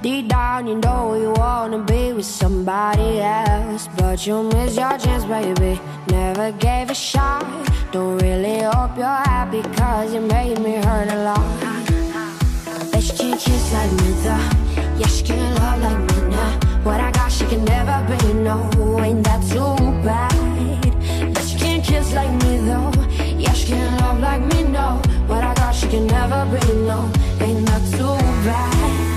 Deep down, you know you wanna be with somebody else. But you miss your chance, baby. Never gave a shot. Don't really hope you're happy, cause you made me hurt a lot. Bet she can't kiss like me, though. Yeah, she can't love like me now. What I got, she can never be, no. Ain't that too bad? Bet she can't kiss like me, though. Yeah, she can't love like me, no. What I got, she can never be, no. Ain't that too bad?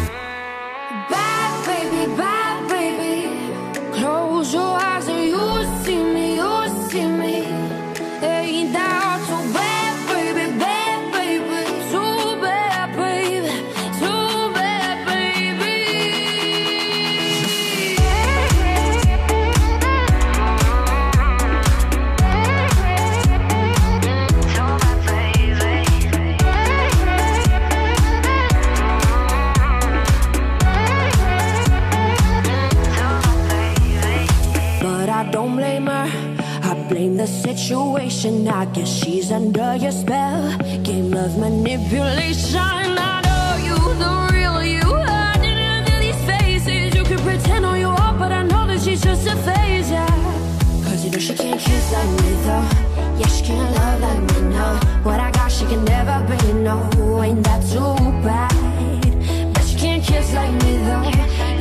Don't blame her. I blame the situation. I guess she's under your spell. Game of manipulation. I know you, the real you. Hiding under these faces. You can pretend all you want, but I know that she's just a phase, yeah. Cause you know she can't kiss like me, though. Yeah, she can't love like me, no. What I got, she can never be, no. Ain't that too bad? But she can't kiss like me, though.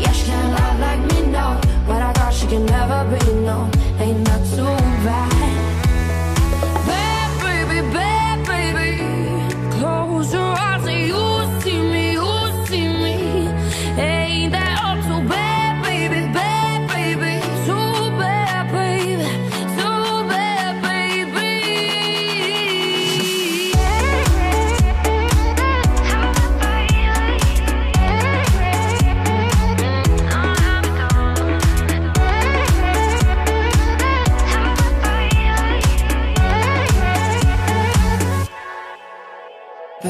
Yeah, she can't love like me, no. What I got, she can never be, no. Ain't that too? Bad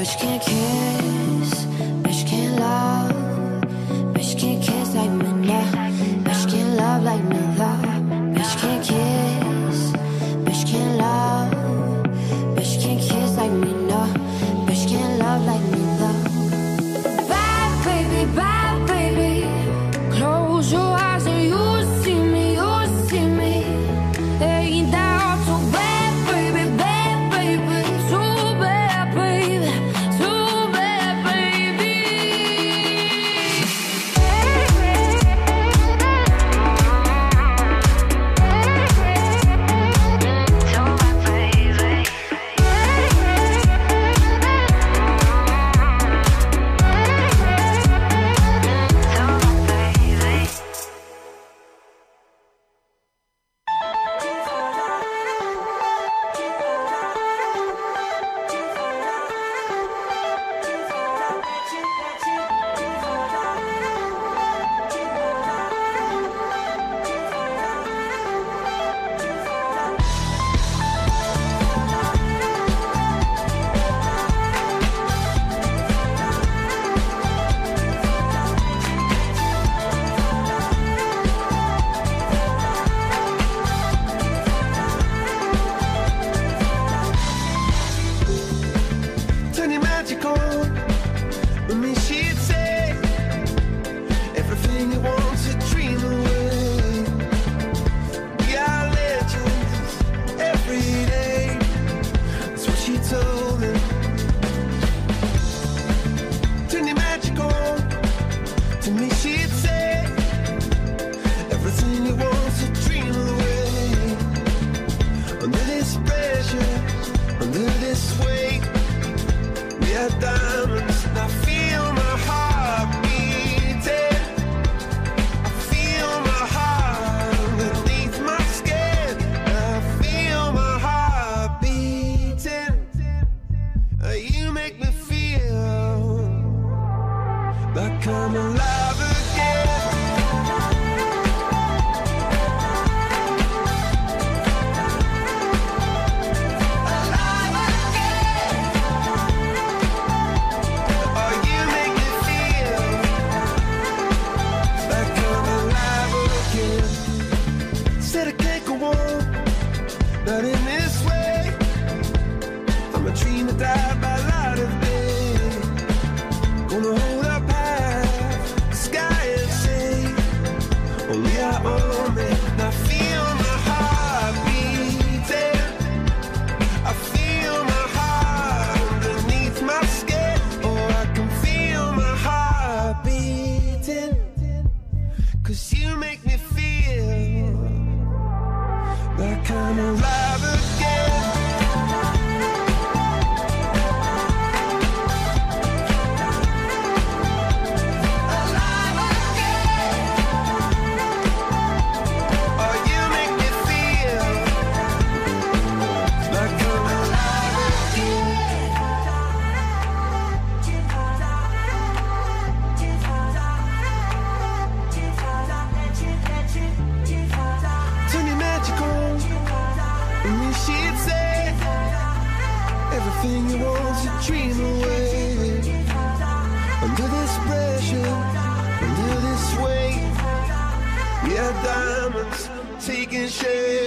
But she can't kiss, but she can't love, but she can't kiss you make me feel like I'm alive again. Talk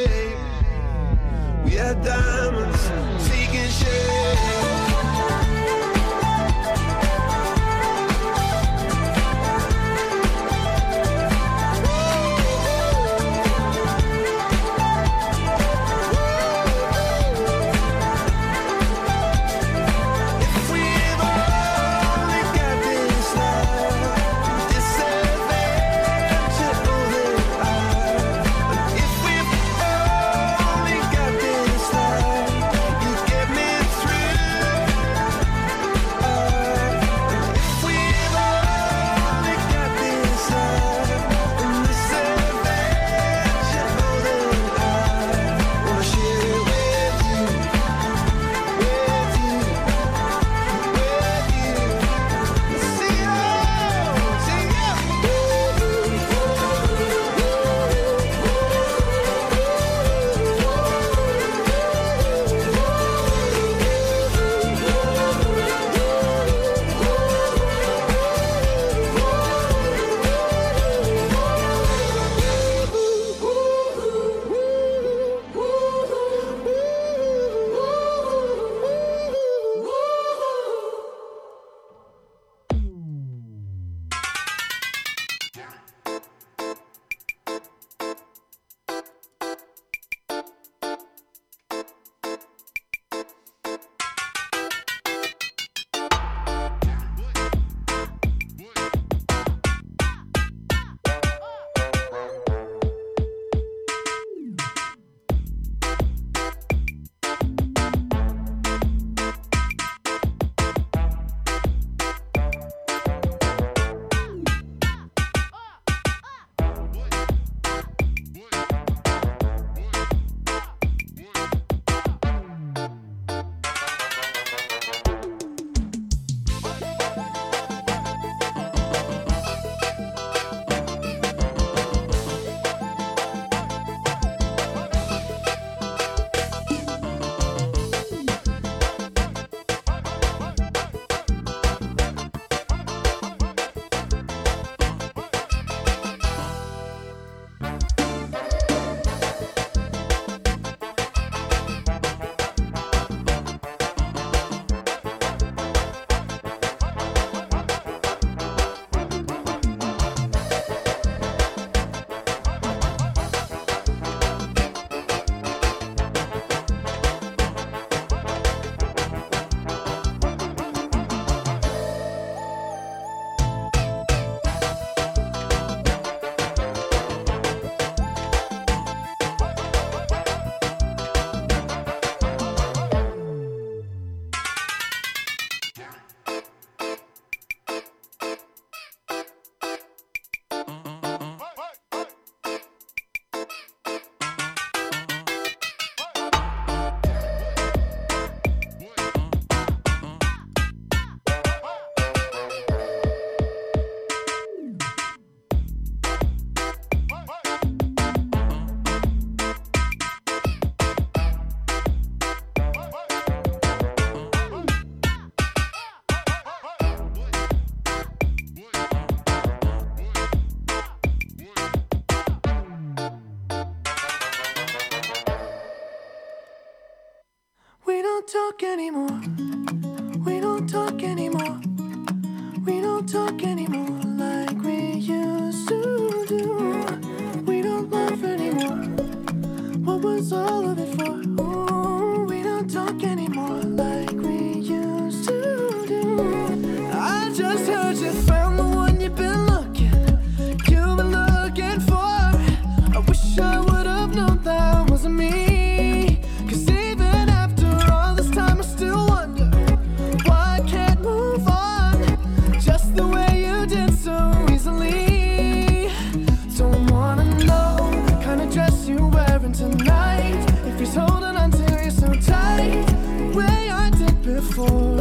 If he's holding on to you so tight, the way I did before.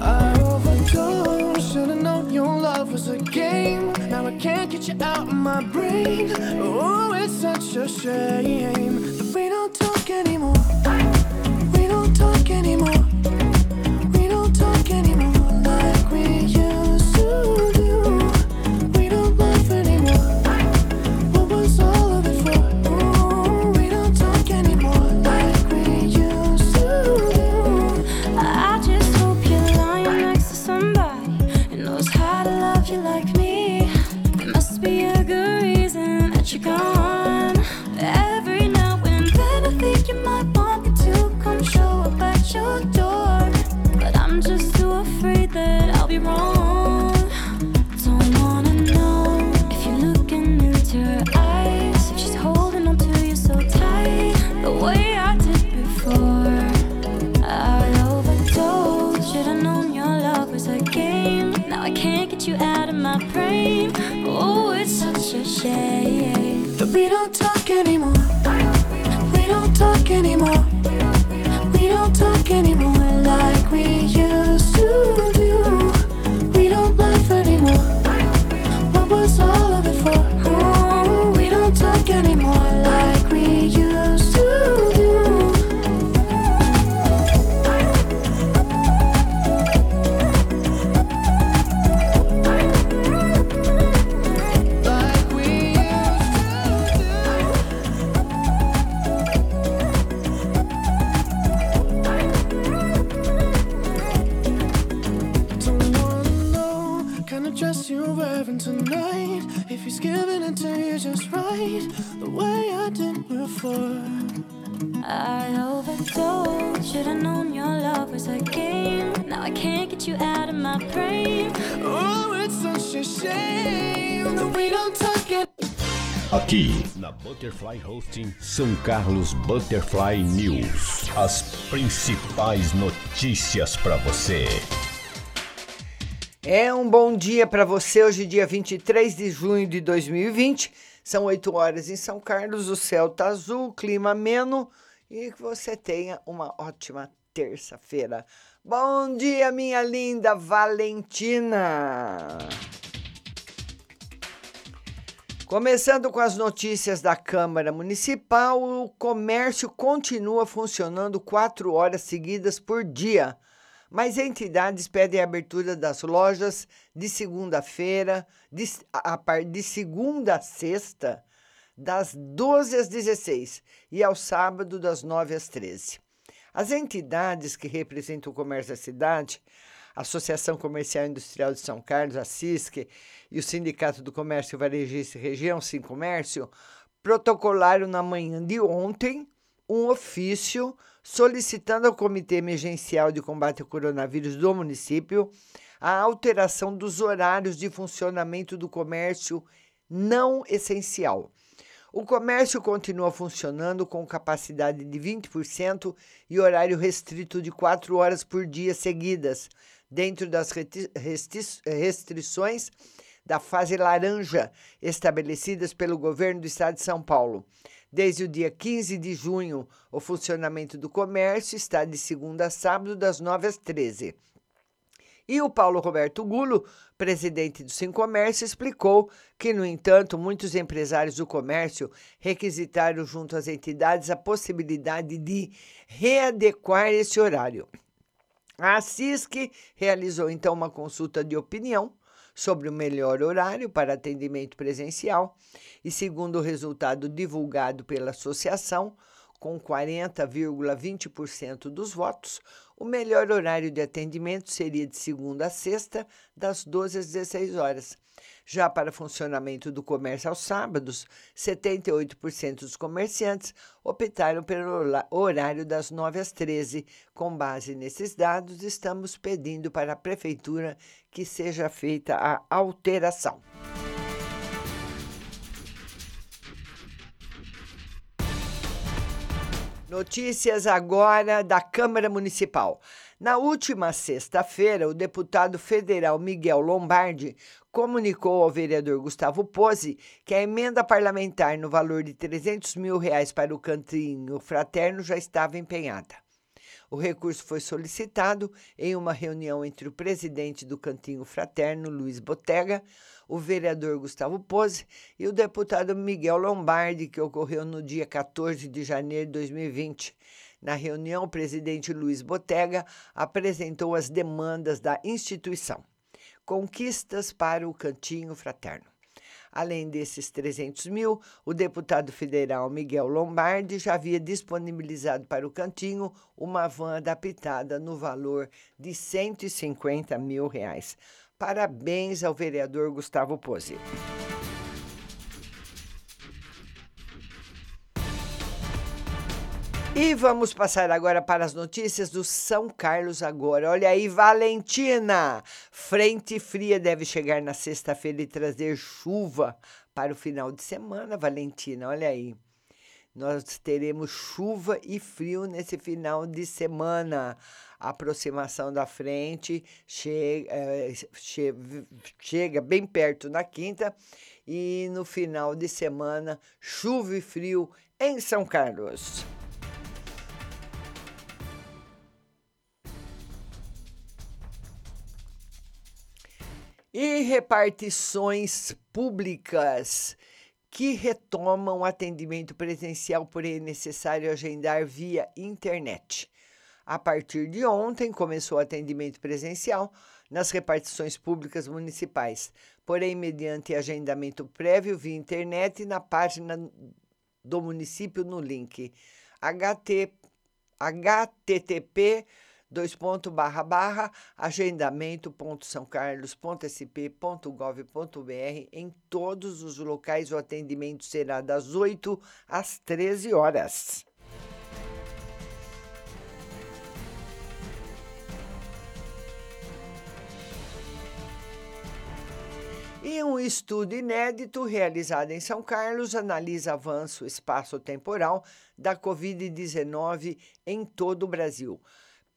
I. Should've known your love was a game. Now I can't get you out of my brain. Oh, it's such a shame that we don't talk anymore. Such a shame. That we don't talk anymore. My brain. Oh, it's such a shame that we don't talk it. Aqui, na Butterfly Hosting, São Carlos Butterfly News. As principais notícias para você. É um bom dia para você, hoje, dia 23 de junho de 2020. São 8 horas em São Carlos, o céu tá azul, clima ameno e que você tenha uma ótima terça-feira. Bom dia, minha linda Valentina! Começando com as notícias da Câmara Municipal, o comércio continua funcionando quatro horas seguidas por dia, mas entidades pedem a abertura das lojas de segunda-feira, de, de segunda a sexta, das 12 às 16 e ao sábado, das 9 às 13. As entidades que representam o comércio da cidade, a Associação Comercial e Industrial de São Carlos, a CISC, e o Sindicato do Comércio Varejista e Região, Sim Comércio, protocolaram na manhã de ontem um ofício solicitando ao Comitê Emergencial de Combate ao Coronavírus do município a alteração dos horários de funcionamento do comércio não essencial. O comércio continua funcionando com capacidade de 20% e horário restrito de 4 horas por dia seguidas, dentro das restrições da fase laranja estabelecidas pelo governo do estado de São Paulo. Desde o dia 15 de junho, o funcionamento do comércio está de segunda a sábado, das 9 às 13. E o Paulo Roberto Gulo, presidente do Sim Comércio, explicou que, no entanto, muitos empresários do comércio requisitaram junto às entidades a possibilidade de readequar esse horário. A CISC realizou então uma consulta de opinião sobre o melhor horário para atendimento presencial e, segundo o resultado divulgado pela associação, com 40,20% dos votos, o melhor horário de atendimento seria de segunda a sexta, das 12 às 16 horas. Já para funcionamento do comércio aos sábados, 78% dos comerciantes optaram pelo horário das 9 às 13. Com base nesses dados, estamos pedindo para a prefeitura que seja feita a alteração. Notícias agora da Câmara Municipal. Na última sexta-feira, o deputado federal Miguel Lombardi comunicou ao vereador Gustavo Pose que a emenda parlamentar no valor de 300 mil reais para o cantinho fraterno já estava empenhada. O recurso foi solicitado em uma reunião entre o presidente do Cantinho Fraterno, Luiz Botega, o vereador Gustavo Pose e o deputado Miguel Lombardi, que ocorreu no dia 14 de janeiro de 2020. Na reunião, o presidente Luiz Botega apresentou as demandas da instituição. Conquistas para o Cantinho Fraterno. Além desses 300 mil, o deputado federal Miguel Lombardi já havia disponibilizado para o cantinho uma van adaptada no valor de 150 mil reais. Parabéns ao vereador Gustavo Pozzi. E vamos passar agora para as notícias do São Carlos agora. Olha aí, Valentina! Frente fria deve chegar na sexta-feira e trazer chuva para o final de semana, Valentina. Olha aí. Nós teremos chuva e frio nesse final de semana. A aproximação da frente chega, é, chega bem perto na quinta e no final de semana, chuva e frio em São Carlos. E repartições públicas que retomam atendimento presencial, porém é necessário agendar via internet. A partir de ontem começou o atendimento presencial nas repartições públicas municipais, porém mediante agendamento prévio via internet na página do município no link ht, http dois ponto barra barra agendamento.sãocarlos.sp.gov.br em todos os locais o atendimento será das 8 às 13 horas. E um estudo inédito realizado em São Carlos analisa avanço espaço-temporal da Covid-19 em todo o Brasil.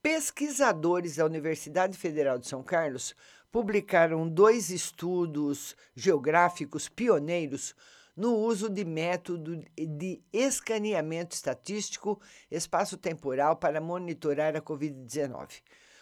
Pesquisadores da Universidade Federal de São Carlos publicaram dois estudos geográficos pioneiros no uso de método de escaneamento estatístico espaço-temporal para monitorar a Covid-19.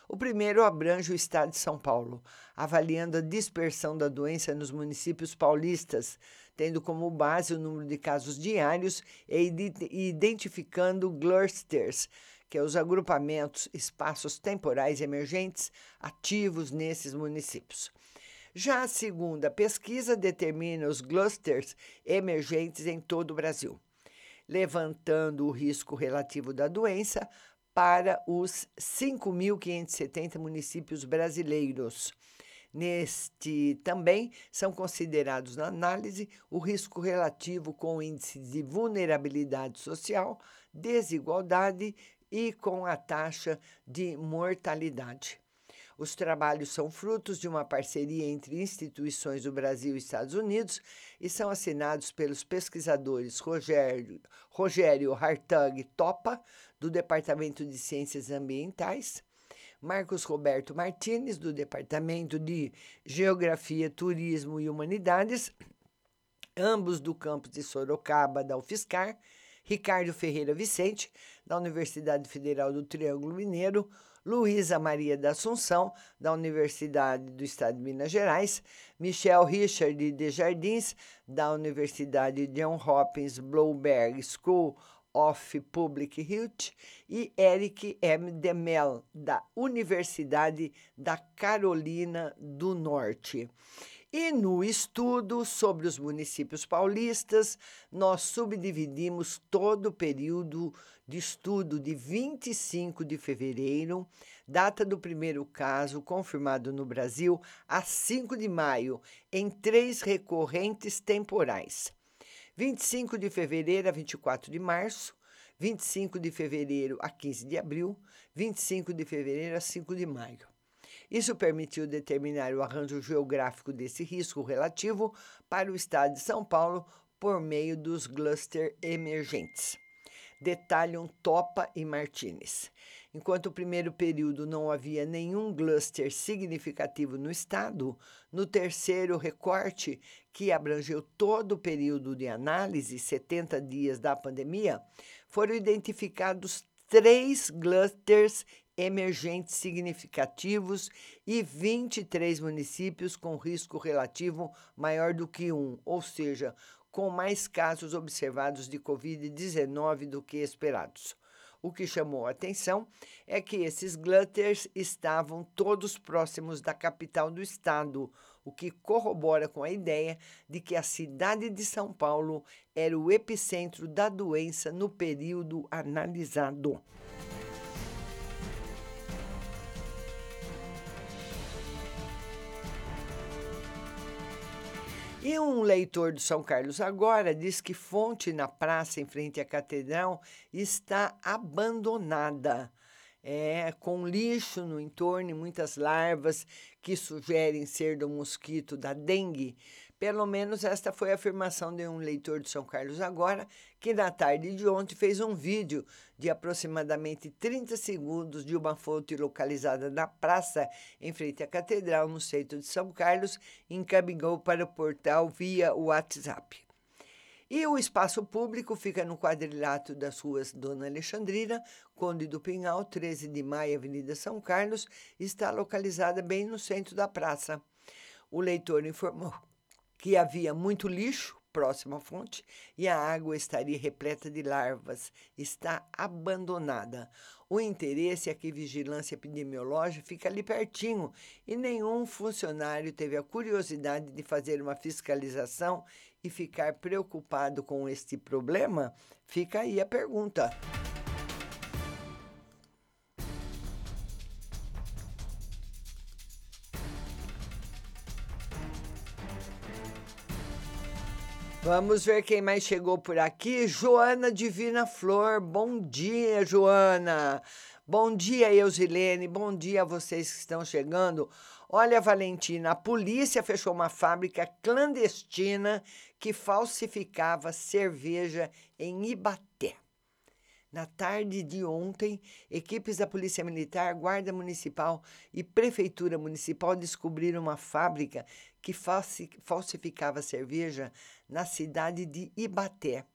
O primeiro abrange o estado de São Paulo, avaliando a dispersão da doença nos municípios paulistas, tendo como base o número de casos diários e identificando clusters, que é os agrupamentos, espaços temporais emergentes ativos nesses municípios. Já a segunda pesquisa determina os clusters emergentes em todo o Brasil, levantando o risco relativo da doença para os 5.570 municípios brasileiros. Neste também são considerados na análise o risco relativo com o índice de vulnerabilidade social, desigualdade e com a taxa de mortalidade. Os trabalhos são frutos de uma parceria entre instituições do Brasil e Estados Unidos e são assinados pelos pesquisadores Rogério, Rogério Hartag Topa, do Departamento de Ciências Ambientais, Marcos Roberto Martins, do Departamento de Geografia, Turismo e Humanidades, ambos do campus de Sorocaba, da UFSCar, Ricardo Ferreira Vicente, da Universidade Federal do Triângulo Mineiro, Luísa Maria da Assunção, da Universidade do Estado de Minas Gerais, Michel Richard de Jardins, da Universidade John Hopkins Bloomberg School of Public Health, e Eric M. Demel, da Universidade da Carolina do Norte. E no estudo sobre os municípios paulistas, nós subdividimos todo o período de estudo de 25 de fevereiro, data do primeiro caso confirmado no Brasil, a 5 de maio, em três recorrentes temporais. 25 de fevereiro a 24 de março, 25 de fevereiro a 15 de abril, 25 de fevereiro a 5 de maio. Isso permitiu determinar o arranjo geográfico desse risco relativo para o estado de São Paulo por meio dos cluster emergentes. Detalham Topa e Martinez. Enquanto o primeiro período não havia nenhum cluster significativo no estado, no terceiro recorte, que abrangeu todo o período de análise, 70 dias da pandemia, foram identificados três clusters emergentes significativos e 23 municípios com risco relativo maior do que um, ou seja, com mais casos observados de Covid-19 do que esperados. O que chamou a atenção é que esses clusters estavam todos próximos da capital do estado, o que corrobora com a ideia de que a cidade de São Paulo era o epicentro da doença no período analisado. E um leitor do São Carlos agora diz que fonte na praça em frente à catedral está abandonada. É, com lixo no entorno e muitas larvas que sugerem ser do mosquito da dengue. Pelo menos esta foi a afirmação de um leitor de São Carlos agora, que na tarde de ontem fez um vídeo de aproximadamente 30 segundos de uma fonte localizada na praça, em frente à catedral, no centro de São Carlos, e encaminhou para o portal via WhatsApp. E o espaço público fica no quadrilátero das ruas Dona Alexandrina, Conde do Pinhal, 13 de maio, Avenida São Carlos, está localizada bem no centro da praça. O leitor informou que havia muito lixo próximo à fonte e a água estaria repleta de larvas. Está abandonada. O interesse é que vigilância epidemiológica fica ali pertinho e nenhum funcionário teve a curiosidade de fazer uma fiscalização e ficar preocupado com este problema? Fica aí a pergunta. Vamos ver quem mais chegou por aqui. Joana Divina Flor. Bom dia, Joana. Bom dia, Eusilene. Bom dia a vocês que estão chegando. Olha, Valentina, a polícia fechou uma fábrica clandestina que falsificava cerveja em Ibaté. Na tarde de ontem, equipes da Polícia Militar, Guarda Municipal e Prefeitura Municipal descobriram uma fábrica que falsificava cerveja na cidade de Ibaté.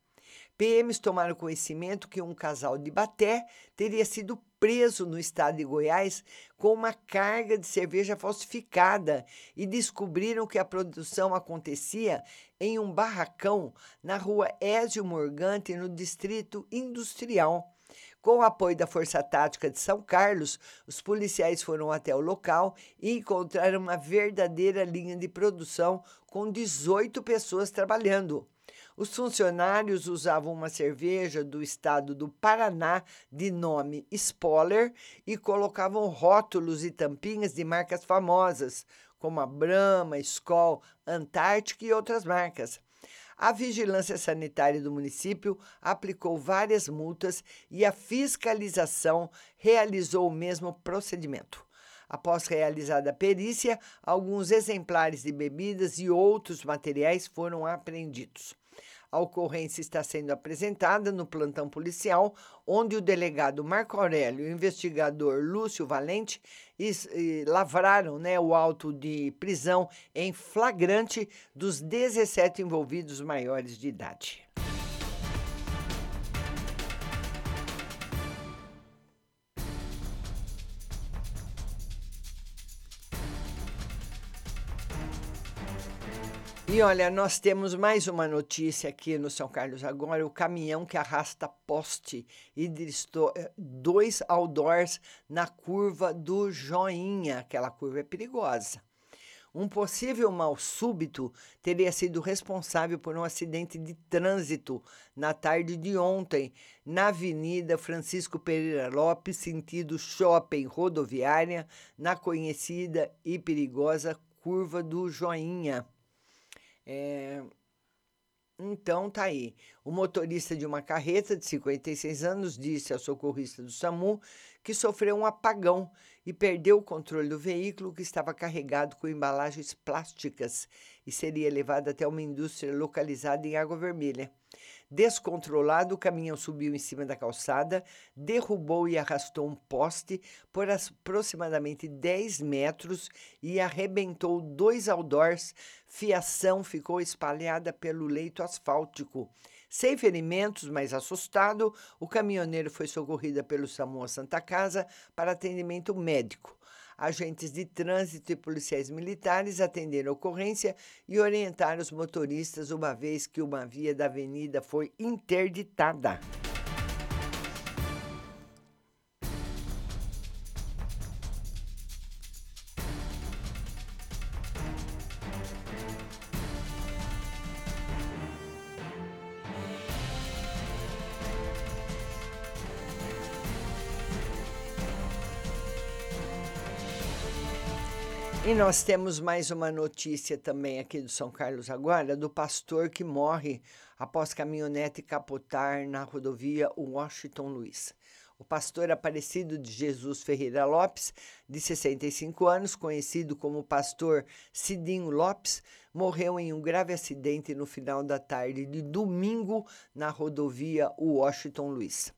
PMs tomaram conhecimento que um casal de Ibaté teria sido preso no estado de Goiás com uma carga de cerveja falsificada e descobriram que a produção acontecia em um barracão na rua Ézio Morgante, no distrito industrial. Com o apoio da Força Tática de São Carlos, os policiais foram até o local e encontraram uma verdadeira linha de produção com 18 pessoas trabalhando. Os funcionários usavam uma cerveja do estado do Paraná de nome Spoller e colocavam rótulos e tampinhas de marcas famosas, como a Brahma, Skol, Antártica e outras marcas. A Vigilância Sanitária do município aplicou várias multas e a fiscalização realizou o mesmo procedimento. Após realizada a perícia, alguns exemplares de bebidas e outros materiais foram apreendidos. A ocorrência está sendo apresentada no plantão policial, onde o delegado Marco Aurélio e o investigador Lúcio Valente lavraram né, o auto de prisão em flagrante dos 17 envolvidos maiores de idade. E olha, nós temos mais uma notícia aqui no São Carlos agora: o caminhão que arrasta poste e eh, dois outdoors na curva do Joinha. Aquela curva é perigosa. Um possível mal súbito teria sido responsável por um acidente de trânsito na tarde de ontem, na Avenida Francisco Pereira Lopes, sentido shopping rodoviária, na conhecida e perigosa curva do Joinha. É, então tá aí. O motorista de uma carreta de 56 anos disse ao socorrista do SAMU que sofreu um apagão e perdeu o controle do veículo que estava carregado com embalagens plásticas e seria levado até uma indústria localizada em Água Vermelha. Descontrolado, o caminhão subiu em cima da calçada, derrubou e arrastou um poste por aproximadamente 10 metros e arrebentou dois outdoors. Fiação ficou espalhada pelo leito asfáltico. Sem ferimentos, mas assustado, o caminhoneiro foi socorrido pelo SAMU Santa Casa para atendimento médico. Agentes de trânsito e policiais militares atenderam a ocorrência e orientaram os motoristas, uma vez que uma via da avenida foi interditada. Nós temos mais uma notícia também aqui do São Carlos agora, do pastor que morre após caminhonete capotar na rodovia Washington Luiz. O pastor Aparecido de Jesus Ferreira Lopes, de 65 anos, conhecido como pastor Cidinho Lopes, morreu em um grave acidente no final da tarde de domingo na rodovia Washington Luiz.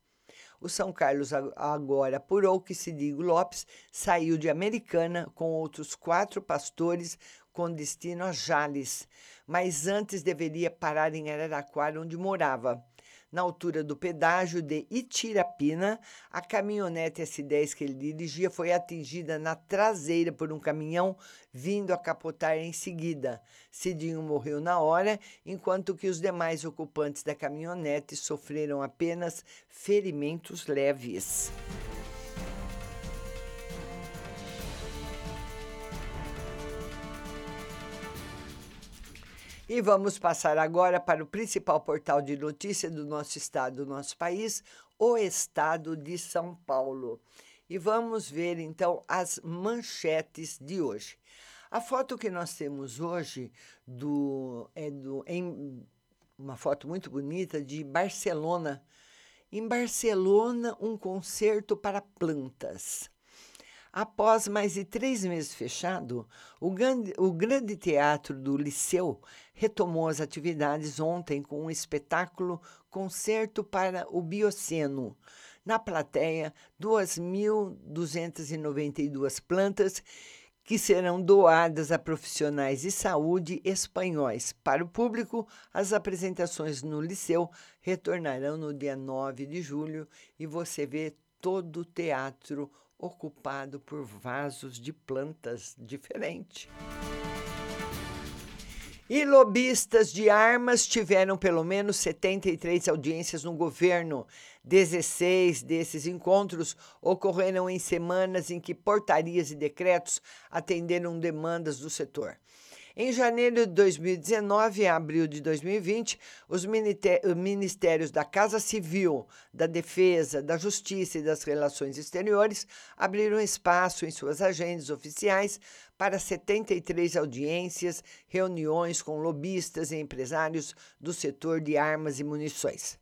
O São Carlos agora apurou que Cidinho Lopes saiu de Americana com outros quatro pastores com destino a Jales, mas antes deveria parar em Araraquara, onde morava. Na altura do pedágio de Itirapina, a caminhonete S10 que ele dirigia foi atingida na traseira por um caminhão vindo a capotar em seguida. Cidinho morreu na hora, enquanto que os demais ocupantes da caminhonete sofreram apenas ferimentos leves. E vamos passar agora para o principal portal de notícia do nosso estado, do nosso país, o Estado de São Paulo. E vamos ver então as manchetes de hoje. A foto que nós temos hoje do, é do, em uma foto muito bonita de Barcelona. Em Barcelona, um concerto para plantas. Após mais de três meses fechado, o grande, o grande teatro do Liceu retomou as atividades ontem com um espetáculo Concerto para o Bioceno. Na plateia, 2.292 plantas que serão doadas a profissionais de saúde espanhóis. Para o público, as apresentações no Liceu retornarão no dia 9 de julho e você vê todo o teatro ocupado por vasos de plantas diferentes. E lobistas de armas tiveram pelo menos 73 audiências no governo. 16 desses encontros ocorreram em semanas em que portarias e decretos atenderam demandas do setor. Em janeiro de 2019 e abril de 2020, os ministérios da Casa Civil, da Defesa, da Justiça e das Relações Exteriores abriram espaço em suas agendas oficiais para 73 audiências, reuniões com lobistas e empresários do setor de armas e munições.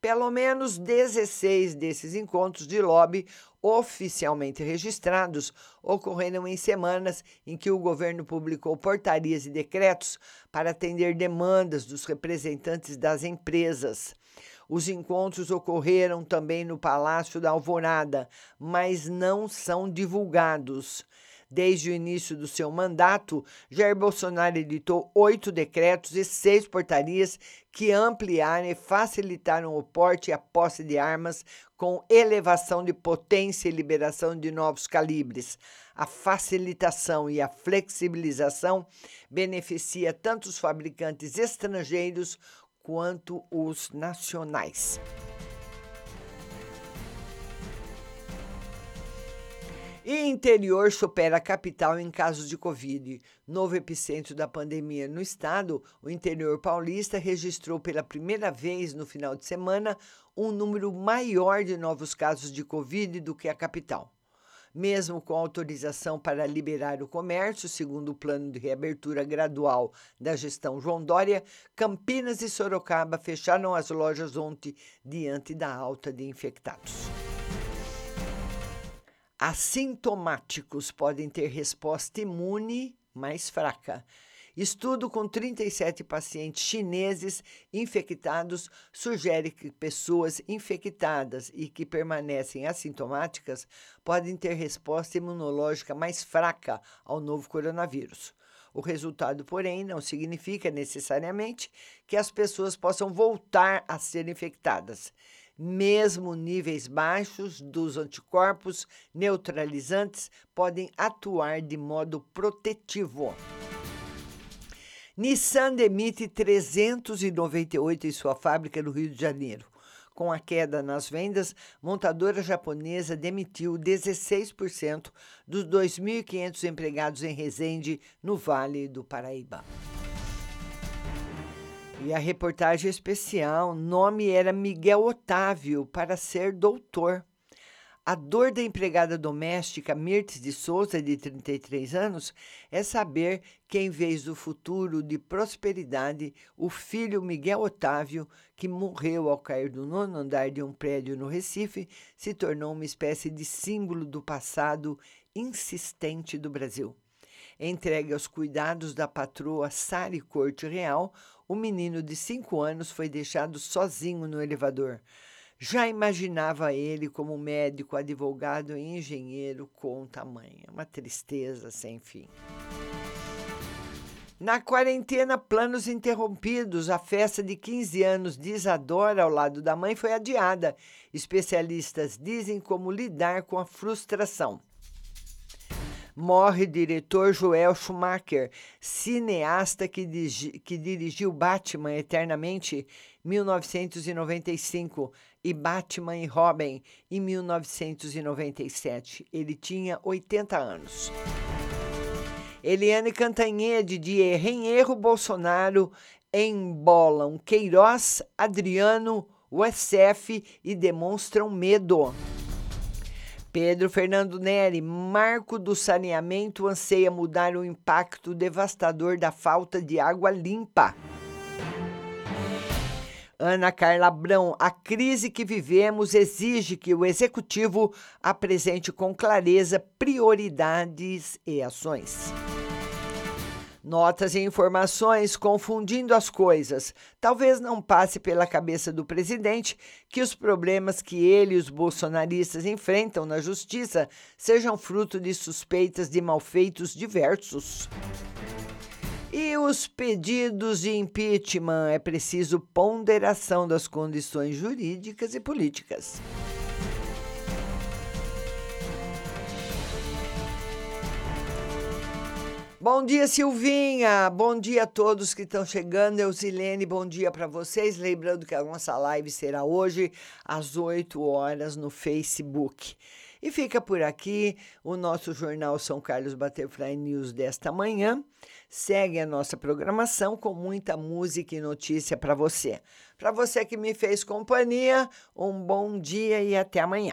Pelo menos 16 desses encontros de lobby oficialmente registrados ocorreram em semanas em que o governo publicou portarias e decretos para atender demandas dos representantes das empresas. Os encontros ocorreram também no Palácio da Alvorada, mas não são divulgados. Desde o início do seu mandato, Jair Bolsonaro editou oito decretos e seis portarias que ampliaram e facilitaram o porte e a posse de armas com elevação de potência e liberação de novos calibres. A facilitação e a flexibilização beneficia tanto os fabricantes estrangeiros quanto os nacionais. E interior supera a capital em casos de Covid. Novo epicentro da pandemia no estado, o interior paulista registrou pela primeira vez no final de semana um número maior de novos casos de Covid do que a capital. Mesmo com autorização para liberar o comércio, segundo o plano de reabertura gradual da gestão João Dória, Campinas e Sorocaba fecharam as lojas ontem diante da alta de infectados. Assintomáticos podem ter resposta imune mais fraca. Estudo com 37 pacientes chineses infectados sugere que pessoas infectadas e que permanecem assintomáticas podem ter resposta imunológica mais fraca ao novo coronavírus. O resultado, porém, não significa necessariamente que as pessoas possam voltar a ser infectadas. Mesmo níveis baixos dos anticorpos neutralizantes podem atuar de modo protetivo. Nissan demite 398 em sua fábrica no Rio de Janeiro. Com a queda nas vendas, montadora japonesa demitiu 16% dos 2.500 empregados em Resende, no Vale do Paraíba. E a reportagem especial, nome era Miguel Otávio para ser doutor. A dor da empregada doméstica Mirtes de Souza, de 33 anos, é saber que, em vez do futuro de prosperidade, o filho Miguel Otávio, que morreu ao cair do nono andar de um prédio no Recife, se tornou uma espécie de símbolo do passado insistente do Brasil. Entregue aos cuidados da patroa Sari Corte Real, o menino de cinco anos foi deixado sozinho no elevador. Já imaginava ele como médico, advogado e engenheiro com tamanho. Uma tristeza sem fim. Na quarentena, planos interrompidos. A festa de 15 anos de Isadora ao lado da mãe foi adiada. Especialistas dizem como lidar com a frustração. Morre diretor Joel Schumacher, cineasta que, que dirigiu Batman Eternamente 1995 e Batman e Robin em 1997. Ele tinha 80 anos. Eliane Cantanhede de Erro Bolsonaro embolam Queiroz, Adriano, o SF e demonstram medo. Pedro Fernando Neri, marco do saneamento, anseia mudar o impacto devastador da falta de água limpa. Ana Carla Abrão, a crise que vivemos exige que o executivo apresente com clareza prioridades e ações. Notas e informações confundindo as coisas. Talvez não passe pela cabeça do presidente que os problemas que ele e os bolsonaristas enfrentam na justiça sejam fruto de suspeitas de malfeitos diversos. E os pedidos de impeachment é preciso ponderação das condições jurídicas e políticas. Bom dia, Silvinha. Bom dia a todos que estão chegando. Eusilene, bom dia para vocês. Lembrando que a nossa live será hoje às 8 horas no Facebook. E fica por aqui o nosso jornal São Carlos Butterfly News desta manhã. Segue a nossa programação com muita música e notícia para você. Para você que me fez companhia, um bom dia e até amanhã.